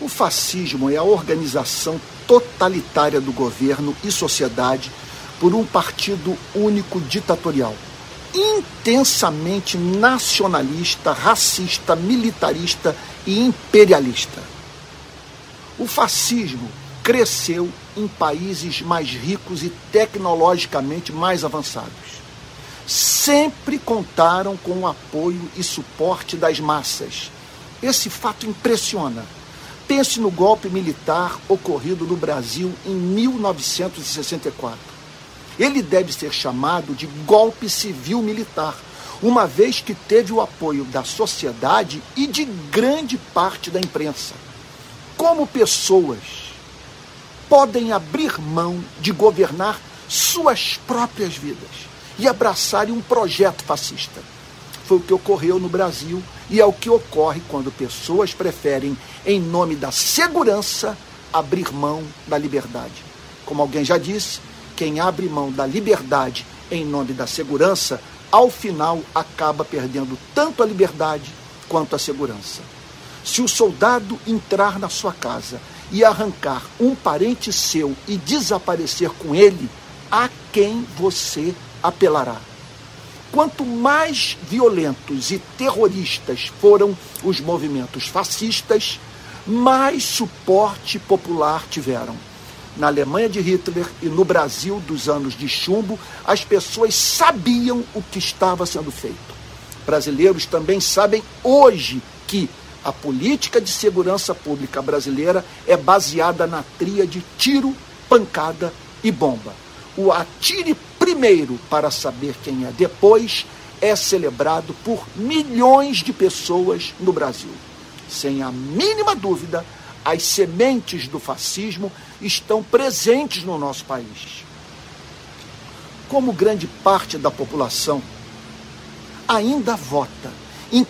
O fascismo é a organização totalitária do governo e sociedade por um partido único ditatorial, intensamente nacionalista, racista, militarista e imperialista. O fascismo cresceu em países mais ricos e tecnologicamente mais avançados. Sempre contaram com o apoio e suporte das massas. Esse fato impressiona Pense no golpe militar ocorrido no Brasil em 1964. Ele deve ser chamado de golpe civil militar, uma vez que teve o apoio da sociedade e de grande parte da imprensa. Como pessoas podem abrir mão de governar suas próprias vidas e abraçarem um projeto fascista? Foi o que ocorreu no Brasil e é o que ocorre quando pessoas preferem, em nome da segurança, abrir mão da liberdade. Como alguém já disse, quem abre mão da liberdade em nome da segurança, ao final acaba perdendo tanto a liberdade quanto a segurança. Se o soldado entrar na sua casa e arrancar um parente seu e desaparecer com ele, a quem você apelará? Quanto mais violentos e terroristas foram os movimentos fascistas, mais suporte popular tiveram. Na Alemanha de Hitler e no Brasil dos anos de chumbo, as pessoas sabiam o que estava sendo feito. Brasileiros também sabem hoje que a política de segurança pública brasileira é baseada na tríade tiro, pancada e bomba. O atire primeiro para saber quem é depois é celebrado por milhões de pessoas no Brasil. Sem a mínima dúvida, as sementes do fascismo estão presentes no nosso país. Como grande parte da população ainda vota em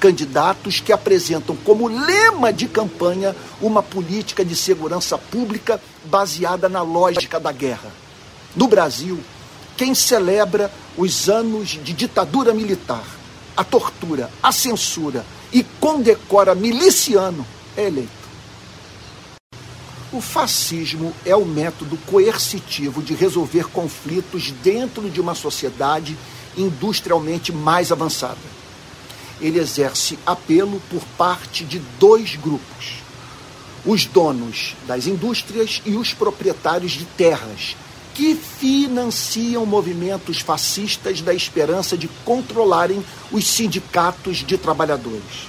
candidatos que apresentam como lema de campanha uma política de segurança pública baseada na lógica da guerra. No Brasil, quem celebra os anos de ditadura militar, a tortura, a censura e condecora miliciano é eleito. O fascismo é o método coercitivo de resolver conflitos dentro de uma sociedade industrialmente mais avançada. Ele exerce apelo por parte de dois grupos: os donos das indústrias e os proprietários de terras, que financiam movimentos fascistas da esperança de controlarem os sindicatos de trabalhadores.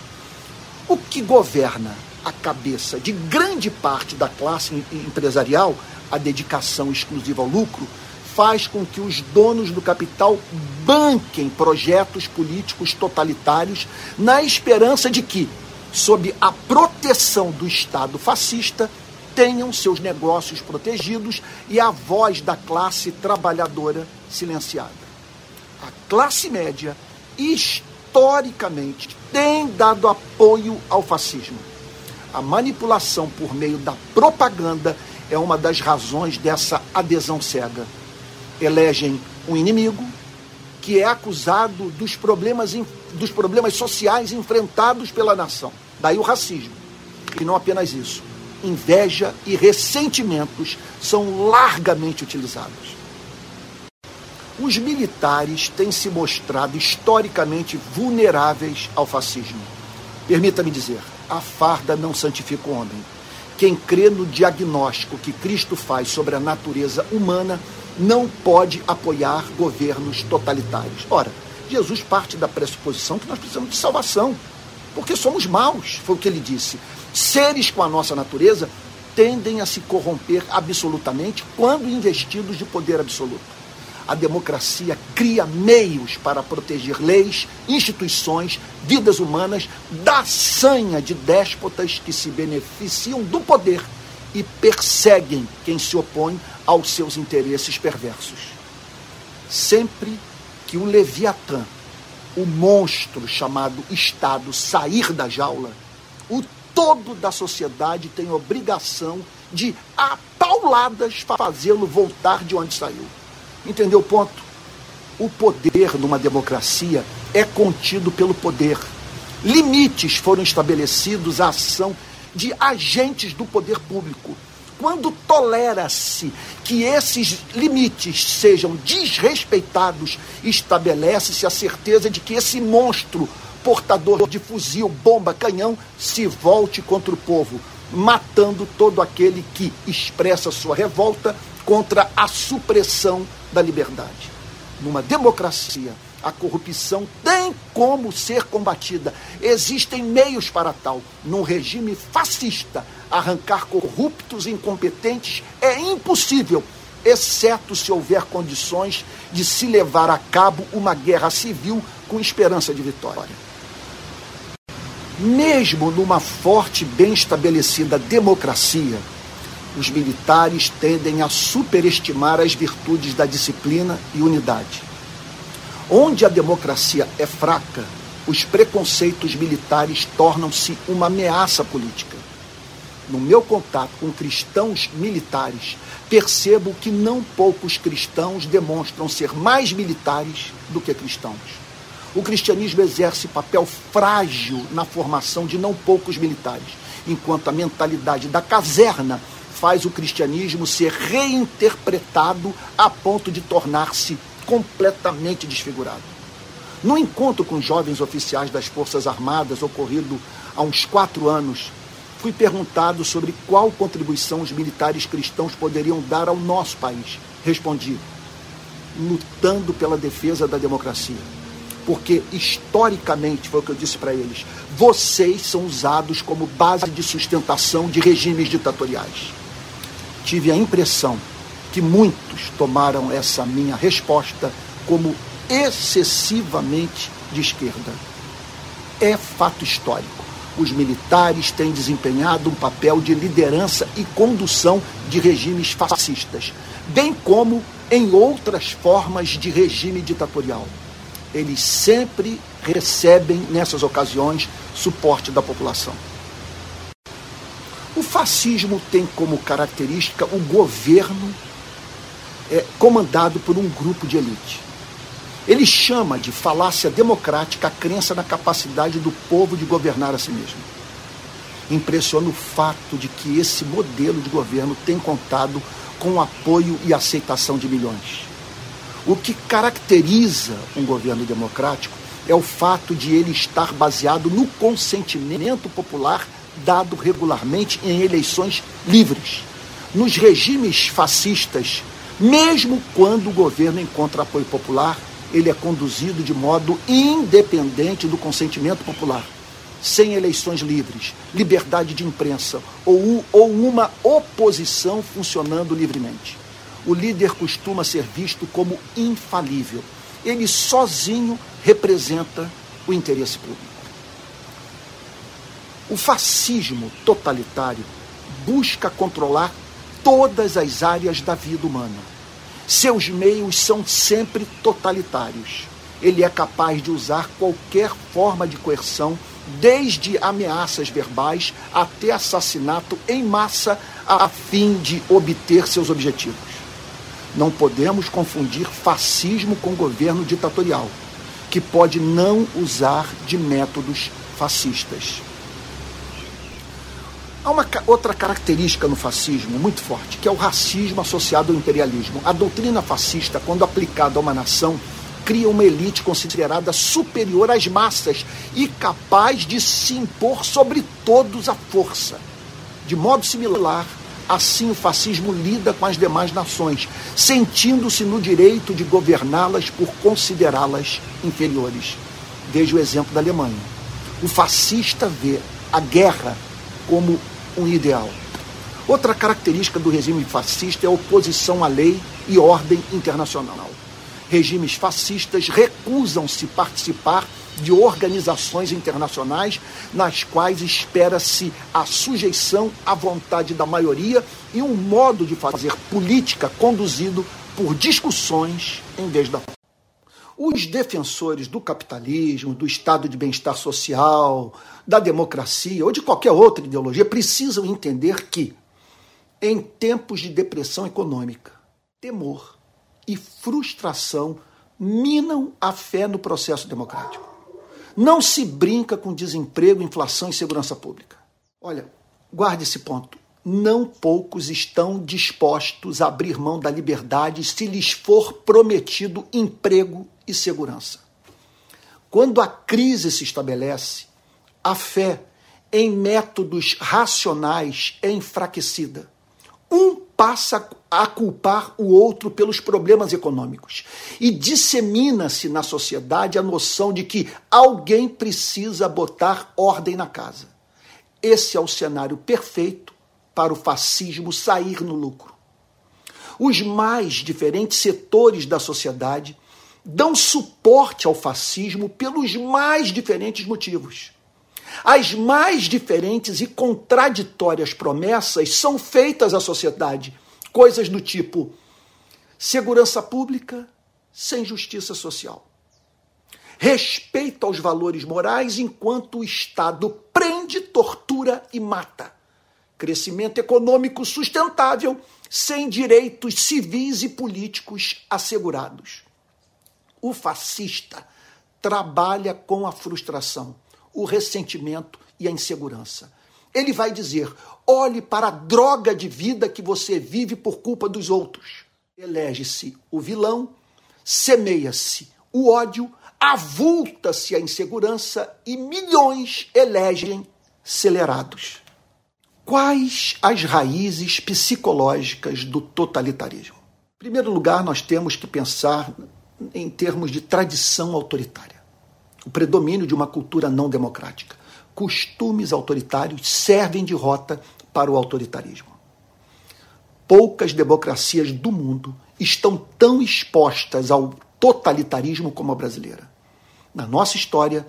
O que governa a cabeça de grande parte da classe empresarial, a dedicação exclusiva ao lucro, faz com que os donos do capital banquem projetos políticos totalitários na esperança de que, sob a proteção do Estado fascista, tenham seus negócios protegidos e a voz da classe trabalhadora silenciada. A classe média, historicamente, tem dado apoio ao fascismo. A manipulação por meio da propaganda é uma das razões dessa adesão cega. Elegem um inimigo que é acusado dos problemas, dos problemas sociais enfrentados pela nação. Daí o racismo. E não apenas isso inveja e ressentimentos são largamente utilizados. Os militares têm se mostrado historicamente vulneráveis ao fascismo. Permita-me dizer, a farda não santifica o homem. Quem crê no diagnóstico que Cristo faz sobre a natureza humana não pode apoiar governos totalitários. Ora, Jesus parte da pressuposição que nós precisamos de salvação, porque somos maus, foi o que ele disse. Seres com a nossa natureza tendem a se corromper absolutamente quando investidos de poder absoluto. A democracia cria meios para proteger leis, instituições, vidas humanas da sanha de déspotas que se beneficiam do poder e perseguem quem se opõe aos seus interesses perversos. Sempre que o Leviatã, o monstro chamado Estado, sair da jaula, o todo da sociedade tem obrigação de, a pauladas, fazê-lo voltar de onde saiu. Entendeu o ponto? O poder numa democracia é contido pelo poder. Limites foram estabelecidos à ação de agentes do poder público. Quando tolera-se que esses limites sejam desrespeitados, estabelece-se a certeza de que esse monstro portador de fuzil, bomba, canhão se volte contra o povo, matando todo aquele que expressa sua revolta contra a supressão da liberdade. Numa democracia, a corrupção tem como ser combatida. Existem meios para tal. Num regime fascista, arrancar corruptos e incompetentes é impossível, exceto se houver condições de se levar a cabo uma guerra civil com esperança de vitória. Mesmo numa forte, bem estabelecida democracia, os militares tendem a superestimar as virtudes da disciplina e unidade. Onde a democracia é fraca, os preconceitos militares tornam-se uma ameaça política. No meu contato com cristãos militares, percebo que não poucos cristãos demonstram ser mais militares do que cristãos. O cristianismo exerce papel frágil na formação de não poucos militares, enquanto a mentalidade da caserna faz o cristianismo ser reinterpretado a ponto de tornar-se completamente desfigurado. No encontro com jovens oficiais das Forças Armadas, ocorrido há uns quatro anos, fui perguntado sobre qual contribuição os militares cristãos poderiam dar ao nosso país. Respondi: lutando pela defesa da democracia. Porque, historicamente, foi o que eu disse para eles, vocês são usados como base de sustentação de regimes ditatoriais tive a impressão que muitos tomaram essa minha resposta como excessivamente de esquerda. É fato histórico. Os militares têm desempenhado um papel de liderança e condução de regimes fascistas, bem como em outras formas de regime ditatorial. Eles sempre recebem, nessas ocasiões, suporte da população. O fascismo tem como característica o governo é, comandado por um grupo de elite. Ele chama de falácia democrática a crença na capacidade do povo de governar a si mesmo. Impressiona o fato de que esse modelo de governo tem contado com o apoio e aceitação de milhões. O que caracteriza um governo democrático é o fato de ele estar baseado no consentimento popular dado regularmente em eleições livres. Nos regimes fascistas, mesmo quando o governo encontra apoio popular, ele é conduzido de modo independente do consentimento popular, sem eleições livres, liberdade de imprensa ou, ou uma oposição funcionando livremente. O líder costuma ser visto como infalível. Ele sozinho representa o interesse público. O fascismo totalitário busca controlar todas as áreas da vida humana. Seus meios são sempre totalitários. Ele é capaz de usar qualquer forma de coerção, desde ameaças verbais até assassinato em massa, a fim de obter seus objetivos. Não podemos confundir fascismo com governo ditatorial, que pode não usar de métodos fascistas. Há uma outra característica no fascismo muito forte, que é o racismo associado ao imperialismo. A doutrina fascista, quando aplicada a uma nação, cria uma elite considerada superior às massas e capaz de se impor sobre todos à força. De modo similar, assim o fascismo lida com as demais nações, sentindo-se no direito de governá-las por considerá-las inferiores. Veja o exemplo da Alemanha. O fascista vê a guerra como um ideal. Outra característica do regime fascista é a oposição à lei e ordem internacional. Regimes fascistas recusam-se participar de organizações internacionais nas quais espera-se a sujeição à vontade da maioria e um modo de fazer política conduzido por discussões em vez da os defensores do capitalismo, do estado de bem-estar social, da democracia ou de qualquer outra ideologia precisam entender que, em tempos de depressão econômica, temor e frustração minam a fé no processo democrático. Não se brinca com desemprego, inflação e segurança pública. Olha, Guarde esse ponto. Não poucos estão dispostos a abrir mão da liberdade se lhes for prometido emprego e segurança. Quando a crise se estabelece, a fé em métodos racionais é enfraquecida. Um passa a culpar o outro pelos problemas econômicos e dissemina-se na sociedade a noção de que alguém precisa botar ordem na casa. Esse é o cenário perfeito para o fascismo sair no lucro. Os mais diferentes setores da sociedade dão suporte ao fascismo pelos mais diferentes motivos. As mais diferentes e contraditórias promessas são feitas à sociedade, coisas do tipo segurança pública sem justiça social. Respeito aos valores morais enquanto o Estado prende, tortura e mata. Crescimento econômico sustentável sem direitos civis e políticos assegurados. O fascista trabalha com a frustração o ressentimento e a insegurança. Ele vai dizer: olhe para a droga de vida que você vive por culpa dos outros. Elege-se o vilão, semeia-se o ódio, avulta-se a insegurança e milhões elegem acelerados. Quais as raízes psicológicas do totalitarismo? Em primeiro lugar, nós temos que pensar em termos de tradição autoritária o predomínio de uma cultura não democrática. Costumes autoritários servem de rota para o autoritarismo. Poucas democracias do mundo estão tão expostas ao totalitarismo como a brasileira. Na nossa história,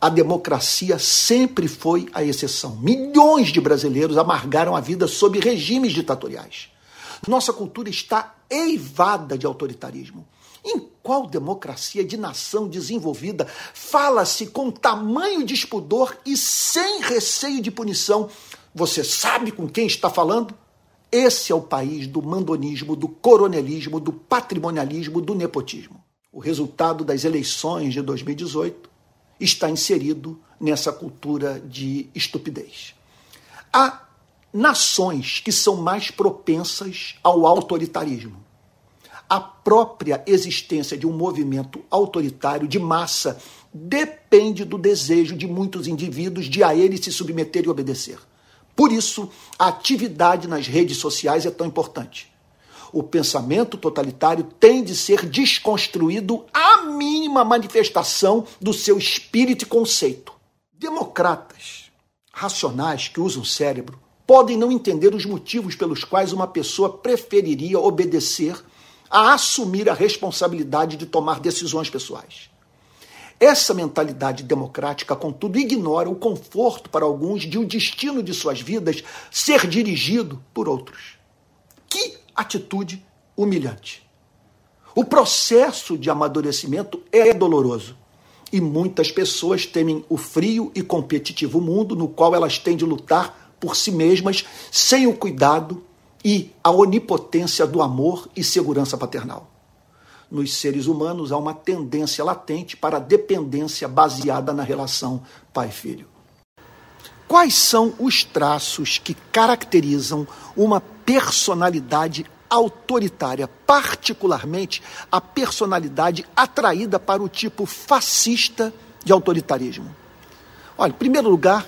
a democracia sempre foi a exceção. Milhões de brasileiros amargaram a vida sob regimes ditatoriais. Nossa cultura está eivada de autoritarismo. Em qual democracia de nação desenvolvida fala-se com tamanho de espudor e sem receio de punição? Você sabe com quem está falando? Esse é o país do mandonismo, do coronelismo, do patrimonialismo, do nepotismo. O resultado das eleições de 2018 está inserido nessa cultura de estupidez. Há nações que são mais propensas ao autoritarismo a própria existência de um movimento autoritário de massa depende do desejo de muitos indivíduos de a ele se submeter e obedecer. Por isso, a atividade nas redes sociais é tão importante. O pensamento totalitário tem de ser desconstruído à mínima manifestação do seu espírito e conceito. Democratas racionais que usam cérebro podem não entender os motivos pelos quais uma pessoa preferiria obedecer a assumir a responsabilidade de tomar decisões pessoais. Essa mentalidade democrática, contudo, ignora o conforto para alguns de o destino de suas vidas ser dirigido por outros. Que atitude humilhante! O processo de amadurecimento é doloroso e muitas pessoas temem o frio e competitivo mundo no qual elas têm de lutar por si mesmas sem o cuidado e a onipotência do amor e segurança paternal. Nos seres humanos há uma tendência latente para a dependência baseada na relação pai-filho. Quais são os traços que caracterizam uma personalidade autoritária, particularmente a personalidade atraída para o tipo fascista de autoritarismo? Olha, em primeiro lugar,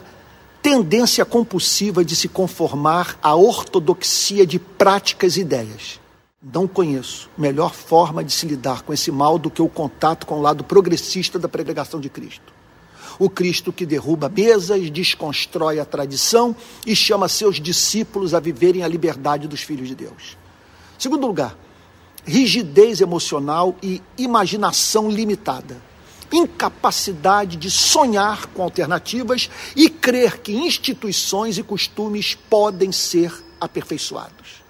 tendência compulsiva de se conformar à ortodoxia de práticas e ideias. Não conheço melhor forma de se lidar com esse mal do que o contato com o lado progressista da pregação de Cristo. O Cristo que derruba mesas, desconstrói a tradição e chama seus discípulos a viverem a liberdade dos filhos de Deus. Segundo lugar, rigidez emocional e imaginação limitada incapacidade de sonhar com alternativas e crer que instituições e costumes podem ser aperfeiçoados.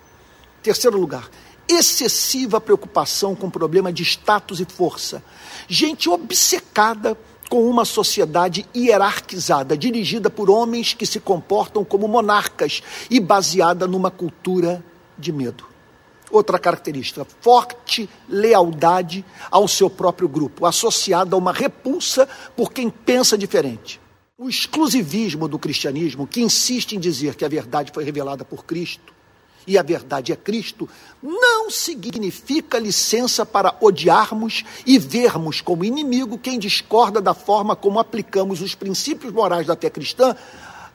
Terceiro lugar, excessiva preocupação com o problema de status e força. Gente obcecada com uma sociedade hierarquizada, dirigida por homens que se comportam como monarcas e baseada numa cultura de medo. Outra característica, forte lealdade ao seu próprio grupo, associada a uma repulsa por quem pensa diferente. O exclusivismo do cristianismo, que insiste em dizer que a verdade foi revelada por Cristo e a verdade é Cristo, não significa licença para odiarmos e vermos como inimigo quem discorda da forma como aplicamos os princípios morais da fé cristã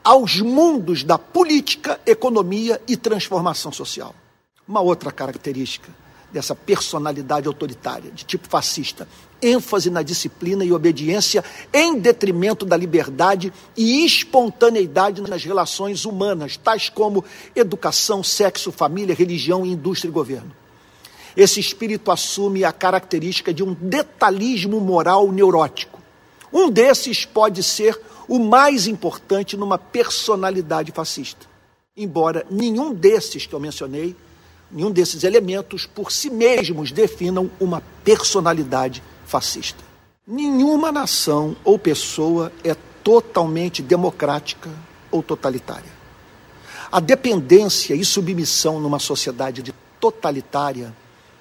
aos mundos da política, economia e transformação social. Uma outra característica dessa personalidade autoritária, de tipo fascista, ênfase na disciplina e obediência em detrimento da liberdade e espontaneidade nas relações humanas, tais como educação, sexo, família, religião, indústria e governo. Esse espírito assume a característica de um detalhismo moral neurótico. Um desses pode ser o mais importante numa personalidade fascista. Embora nenhum desses que eu mencionei nenhum desses elementos por si mesmos definam uma personalidade fascista. Nenhuma nação ou pessoa é totalmente democrática ou totalitária. A dependência e submissão numa sociedade totalitária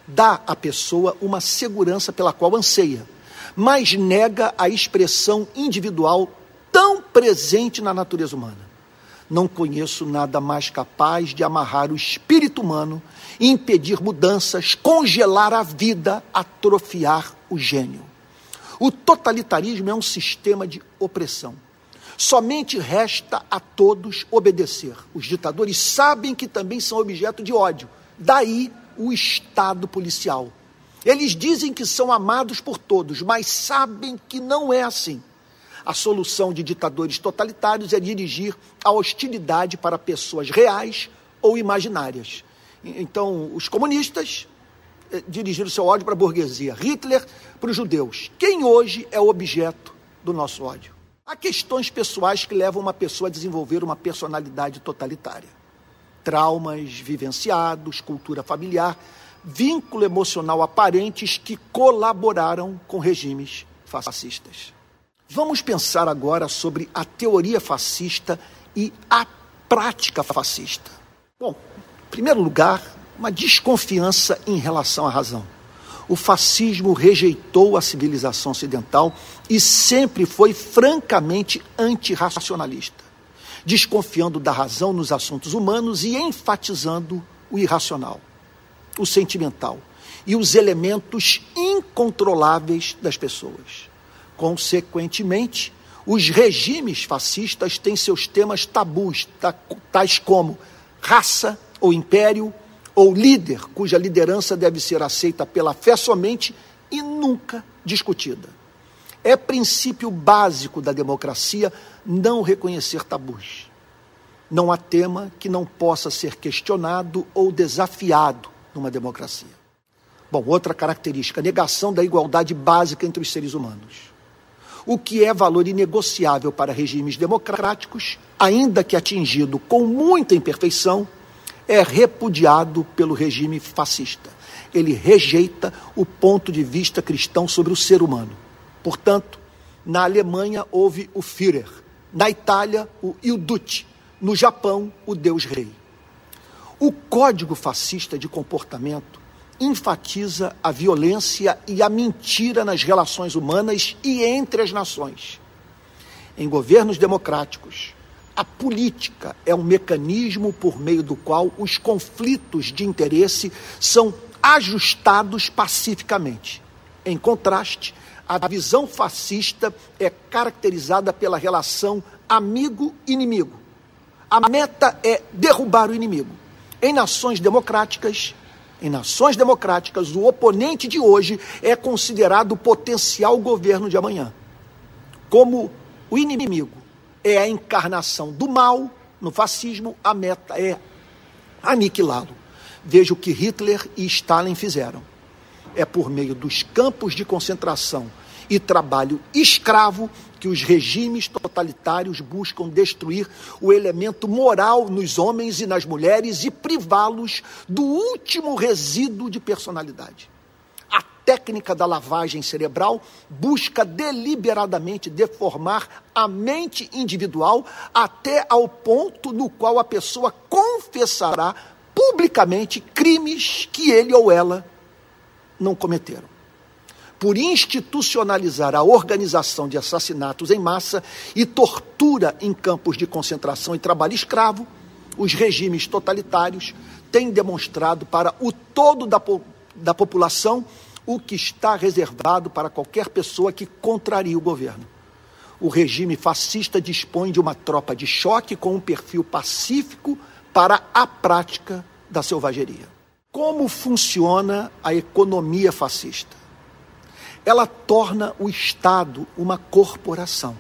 dá à pessoa uma segurança pela qual anseia, mas nega a expressão individual tão presente na natureza humana. Não conheço nada mais capaz de amarrar o espírito humano, impedir mudanças, congelar a vida, atrofiar o gênio. O totalitarismo é um sistema de opressão. Somente resta a todos obedecer. Os ditadores sabem que também são objeto de ódio. Daí o Estado policial. Eles dizem que são amados por todos, mas sabem que não é assim. A solução de ditadores totalitários é dirigir a hostilidade para pessoas reais ou imaginárias. Então, os comunistas eh, dirigiram seu ódio para a burguesia, Hitler para os judeus. Quem hoje é o objeto do nosso ódio? Há questões pessoais que levam uma pessoa a desenvolver uma personalidade totalitária. Traumas vivenciados, cultura familiar, vínculo emocional aparentes que colaboraram com regimes fascistas. Vamos pensar agora sobre a teoria fascista e a prática fascista. Bom, em primeiro lugar, uma desconfiança em relação à razão. O fascismo rejeitou a civilização ocidental e sempre foi francamente antirracionalista, desconfiando da razão nos assuntos humanos e enfatizando o irracional, o sentimental e os elementos incontroláveis das pessoas. Consequentemente, os regimes fascistas têm seus temas tabus, tais como raça ou império, ou líder, cuja liderança deve ser aceita pela fé somente e nunca discutida. É princípio básico da democracia não reconhecer tabus. Não há tema que não possa ser questionado ou desafiado numa democracia. Bom, outra característica, negação da igualdade básica entre os seres humanos o que é valor inegociável para regimes democráticos, ainda que atingido com muita imperfeição, é repudiado pelo regime fascista. Ele rejeita o ponto de vista cristão sobre o ser humano. Portanto, na Alemanha houve o Führer, na Itália o Il Duce, no Japão o Deus Rei. O código fascista de comportamento enfatiza a violência e a mentira nas relações humanas e entre as nações. Em governos democráticos, a política é um mecanismo por meio do qual os conflitos de interesse são ajustados pacificamente. Em contraste, a visão fascista é caracterizada pela relação amigo-inimigo. A meta é derrubar o inimigo. Em nações democráticas, em nações democráticas, o oponente de hoje é considerado o potencial governo de amanhã. Como o inimigo é a encarnação do mal no fascismo, a meta é aniquilá-lo. Veja o que Hitler e Stalin fizeram. É por meio dos campos de concentração e trabalho escravo que os regimes totalitários buscam destruir o elemento moral nos homens e nas mulheres e privá-los do último resíduo de personalidade. A técnica da lavagem cerebral busca deliberadamente deformar a mente individual até ao ponto no qual a pessoa confessará publicamente crimes que ele ou ela não cometeram. Por institucionalizar a organização de assassinatos em massa e tortura em campos de concentração e trabalho escravo, os regimes totalitários têm demonstrado para o todo da, da população o que está reservado para qualquer pessoa que contraria o governo. O regime fascista dispõe de uma tropa de choque com um perfil pacífico para a prática da selvageria. Como funciona a economia fascista? Ela torna o Estado uma corporação.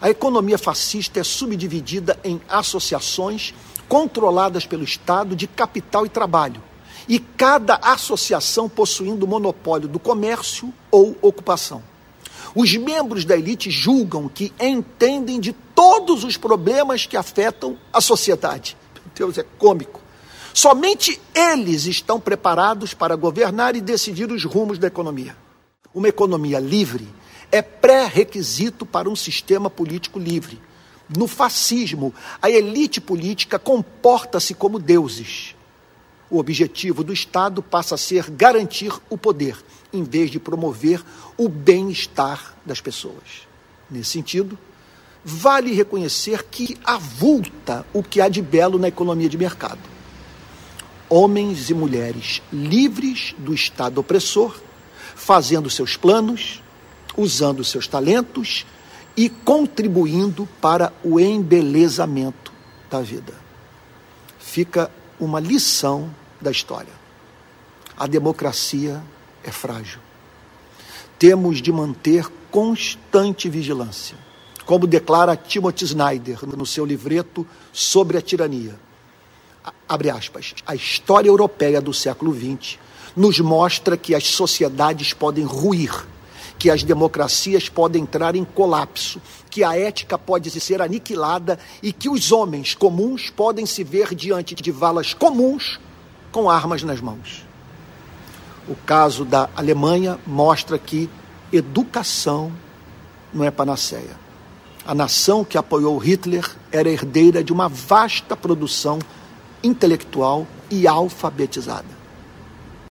A economia fascista é subdividida em associações controladas pelo Estado de capital e trabalho, e cada associação possuindo monopólio do comércio ou ocupação. Os membros da elite julgam que entendem de todos os problemas que afetam a sociedade. Meu Deus, é cômico. Somente eles estão preparados para governar e decidir os rumos da economia. Uma economia livre é pré-requisito para um sistema político livre. No fascismo, a elite política comporta-se como deuses. O objetivo do Estado passa a ser garantir o poder, em vez de promover o bem-estar das pessoas. Nesse sentido, vale reconhecer que avulta o que há de belo na economia de mercado homens e mulheres livres do Estado opressor, fazendo seus planos, usando seus talentos e contribuindo para o embelezamento da vida. Fica uma lição da história. A democracia é frágil. Temos de manter constante vigilância, como declara Timothy Snyder no seu livreto sobre a tirania abre aspas, a história europeia do século XX nos mostra que as sociedades podem ruir, que as democracias podem entrar em colapso, que a ética pode ser aniquilada e que os homens comuns podem se ver diante de valas comuns com armas nas mãos. O caso da Alemanha mostra que educação não é panaceia. A nação que apoiou Hitler era herdeira de uma vasta produção intelectual e alfabetizada.